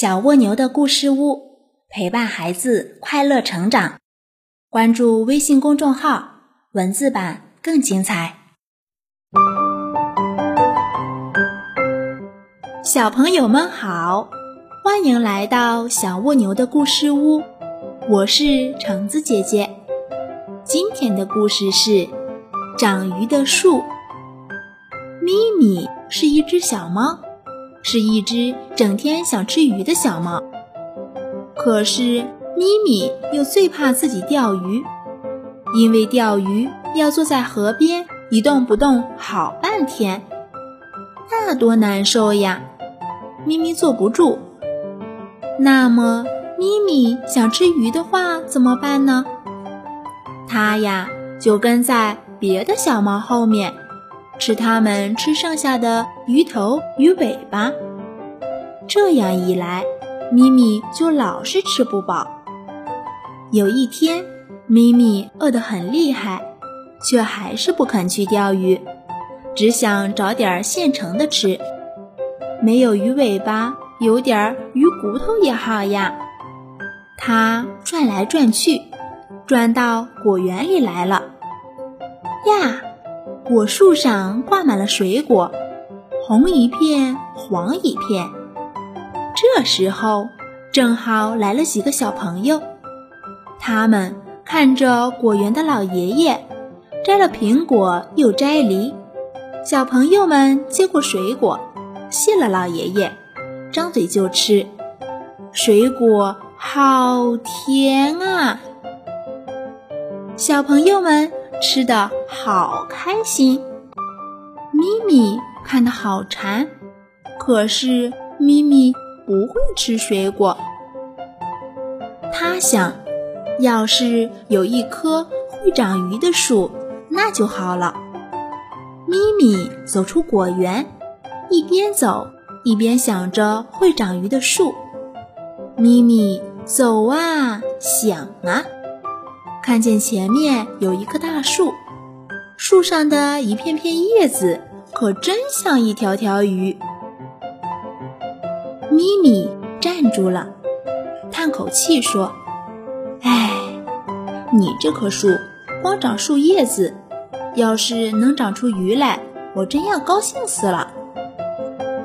小蜗牛的故事屋，陪伴孩子快乐成长。关注微信公众号，文字版更精彩。小朋友们好，欢迎来到小蜗牛的故事屋，我是橙子姐姐。今天的故事是长鱼的树。咪咪是一只小猫。是一只整天想吃鱼的小猫，可是咪咪又最怕自己钓鱼，因为钓鱼要坐在河边一动不动好半天，那多难受呀！咪咪坐不住。那么咪咪想吃鱼的话怎么办呢？它呀就跟在别的小猫后面。吃它们吃剩下的鱼头、鱼尾巴，这样一来，咪咪就老是吃不饱。有一天，咪咪饿得很厉害，却还是不肯去钓鱼，只想找点现成的吃。没有鱼尾巴，有点鱼骨头也好呀。它转来转去，转到果园里来了。呀！果树上挂满了水果，红一片，黄一片。这时候正好来了几个小朋友，他们看着果园的老爷爷摘了苹果又摘梨。小朋友们接过水果，谢了老爷爷，张嘴就吃。水果好甜啊！小朋友们。吃的好开心，咪咪看的好馋，可是咪咪不会吃水果。他想，要是有一棵会长鱼的树，那就好了。咪咪走出果园，一边走一边想着会长鱼的树。咪咪走啊，想啊。看见前面有一棵大树，树上的一片片叶子可真像一条条鱼。咪咪站住了，叹口气说：“哎，你这棵树光长树叶子，要是能长出鱼来，我真要高兴死了。”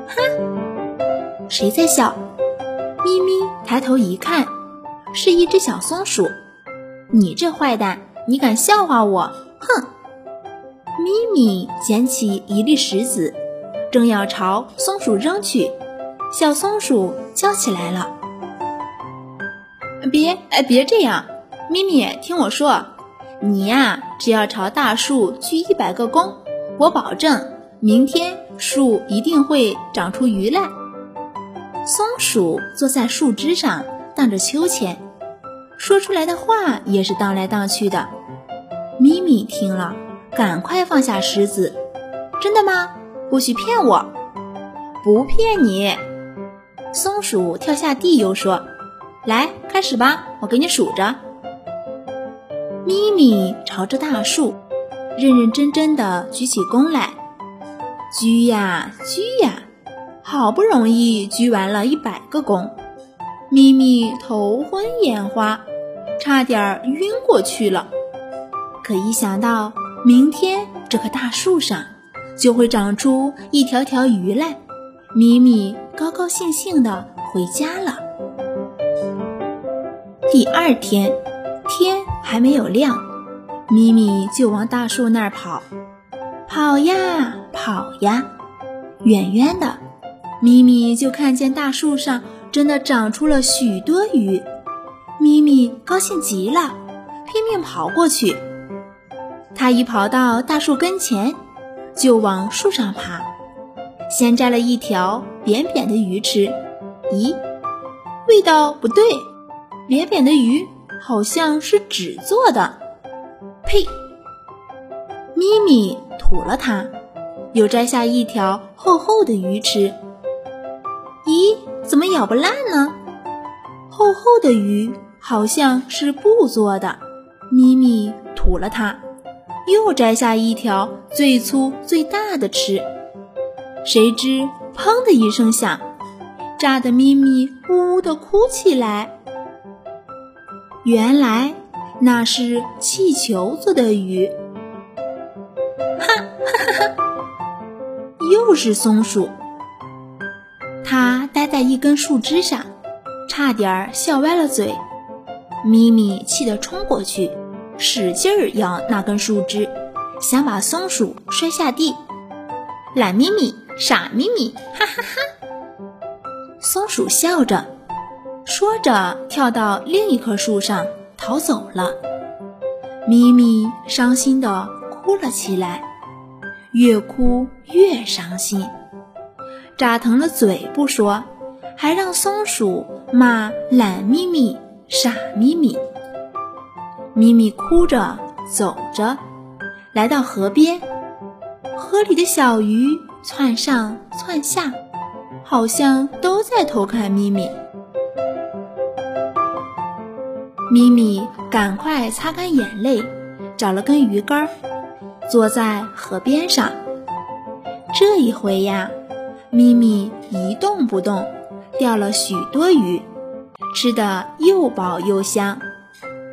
哼，谁在笑？咪咪抬头一看，是一只小松鼠。你这坏蛋，你敢笑话我？哼！咪咪捡起一粒石子，正要朝松鼠扔去，小松鼠叫起来了：“别，哎，别这样！咪咪，听我说，你呀，只要朝大树鞠一百个躬，我保证明天树一定会长出鱼来。”松鼠坐在树枝上，荡着秋千。说出来的话也是荡来荡去的。咪咪听了，赶快放下石子。真的吗？不许骗我！不骗你。松鼠跳下地，又说：“来，开始吧，我给你数着。”咪咪朝着大树，认认真真的举起弓来，鞠呀鞠呀，好不容易鞠完了一百个躬。咪咪头昏眼花，差点晕过去了。可一想到明天这棵大树上就会长出一条条鱼来，咪咪高高兴兴地回家了。第二天天还没有亮，咪咪就往大树那儿跑，跑呀跑呀，远远的，咪咪就看见大树上。真的长出了许多鱼，咪咪高兴极了，拼命跑过去。它一跑到大树跟前，就往树上爬，先摘了一条扁扁的鱼吃。咦，味道不对，扁扁的鱼好像是纸做的。呸！咪咪吐了它，又摘下一条厚厚的鱼吃。怎么咬不烂呢？厚厚的鱼好像是布做的。咪咪吐了它，又摘下一条最粗最大的吃。谁知砰的一声响，炸得咪咪呜呜的哭起来。原来那是气球做的鱼。哈哈哈哈！又是松鼠，一根树枝上，差点笑歪了嘴。咪咪气得冲过去，使劲儿咬那根树枝，想把松鼠摔下地。懒咪咪，傻咪咪，哈哈哈！松鼠笑着，说着跳到另一棵树上逃走了。咪咪伤心的哭了起来，越哭越伤心，扎疼了嘴不说，还让松鼠骂懒咪咪。傻咪咪，咪咪哭着走着，来到河边。河里的小鱼窜上窜下，好像都在偷看咪咪。咪咪赶快擦干眼泪，找了根鱼竿，坐在河边上。这一回呀，咪咪一动不动，钓了许多鱼。吃的又饱又香。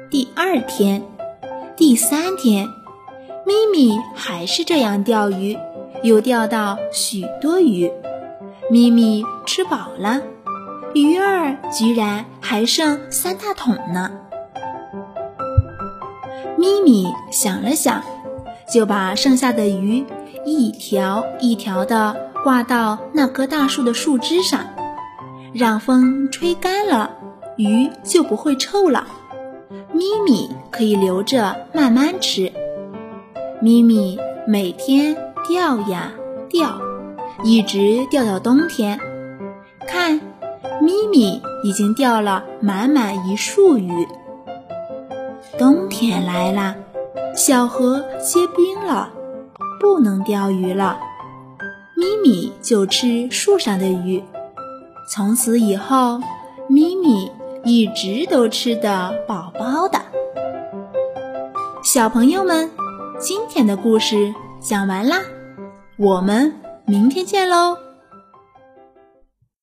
第二天、第三天，咪咪还是这样钓鱼，又钓到许多鱼。咪咪吃饱了，鱼儿居然还剩三大桶呢。咪咪想了想，就把剩下的鱼一条一条的挂到那棵大树的树枝上，让风吹干了。鱼就不会臭了，咪咪可以留着慢慢吃。咪咪每天钓呀钓，一直钓到冬天。看，咪咪已经钓了满满一树鱼。冬天来啦，小河结冰了，不能钓鱼了。咪咪就吃树上的鱼。从此以后，咪咪。一直都吃得饱饱的，小朋友们，今天的故事讲完啦，我们明天见喽。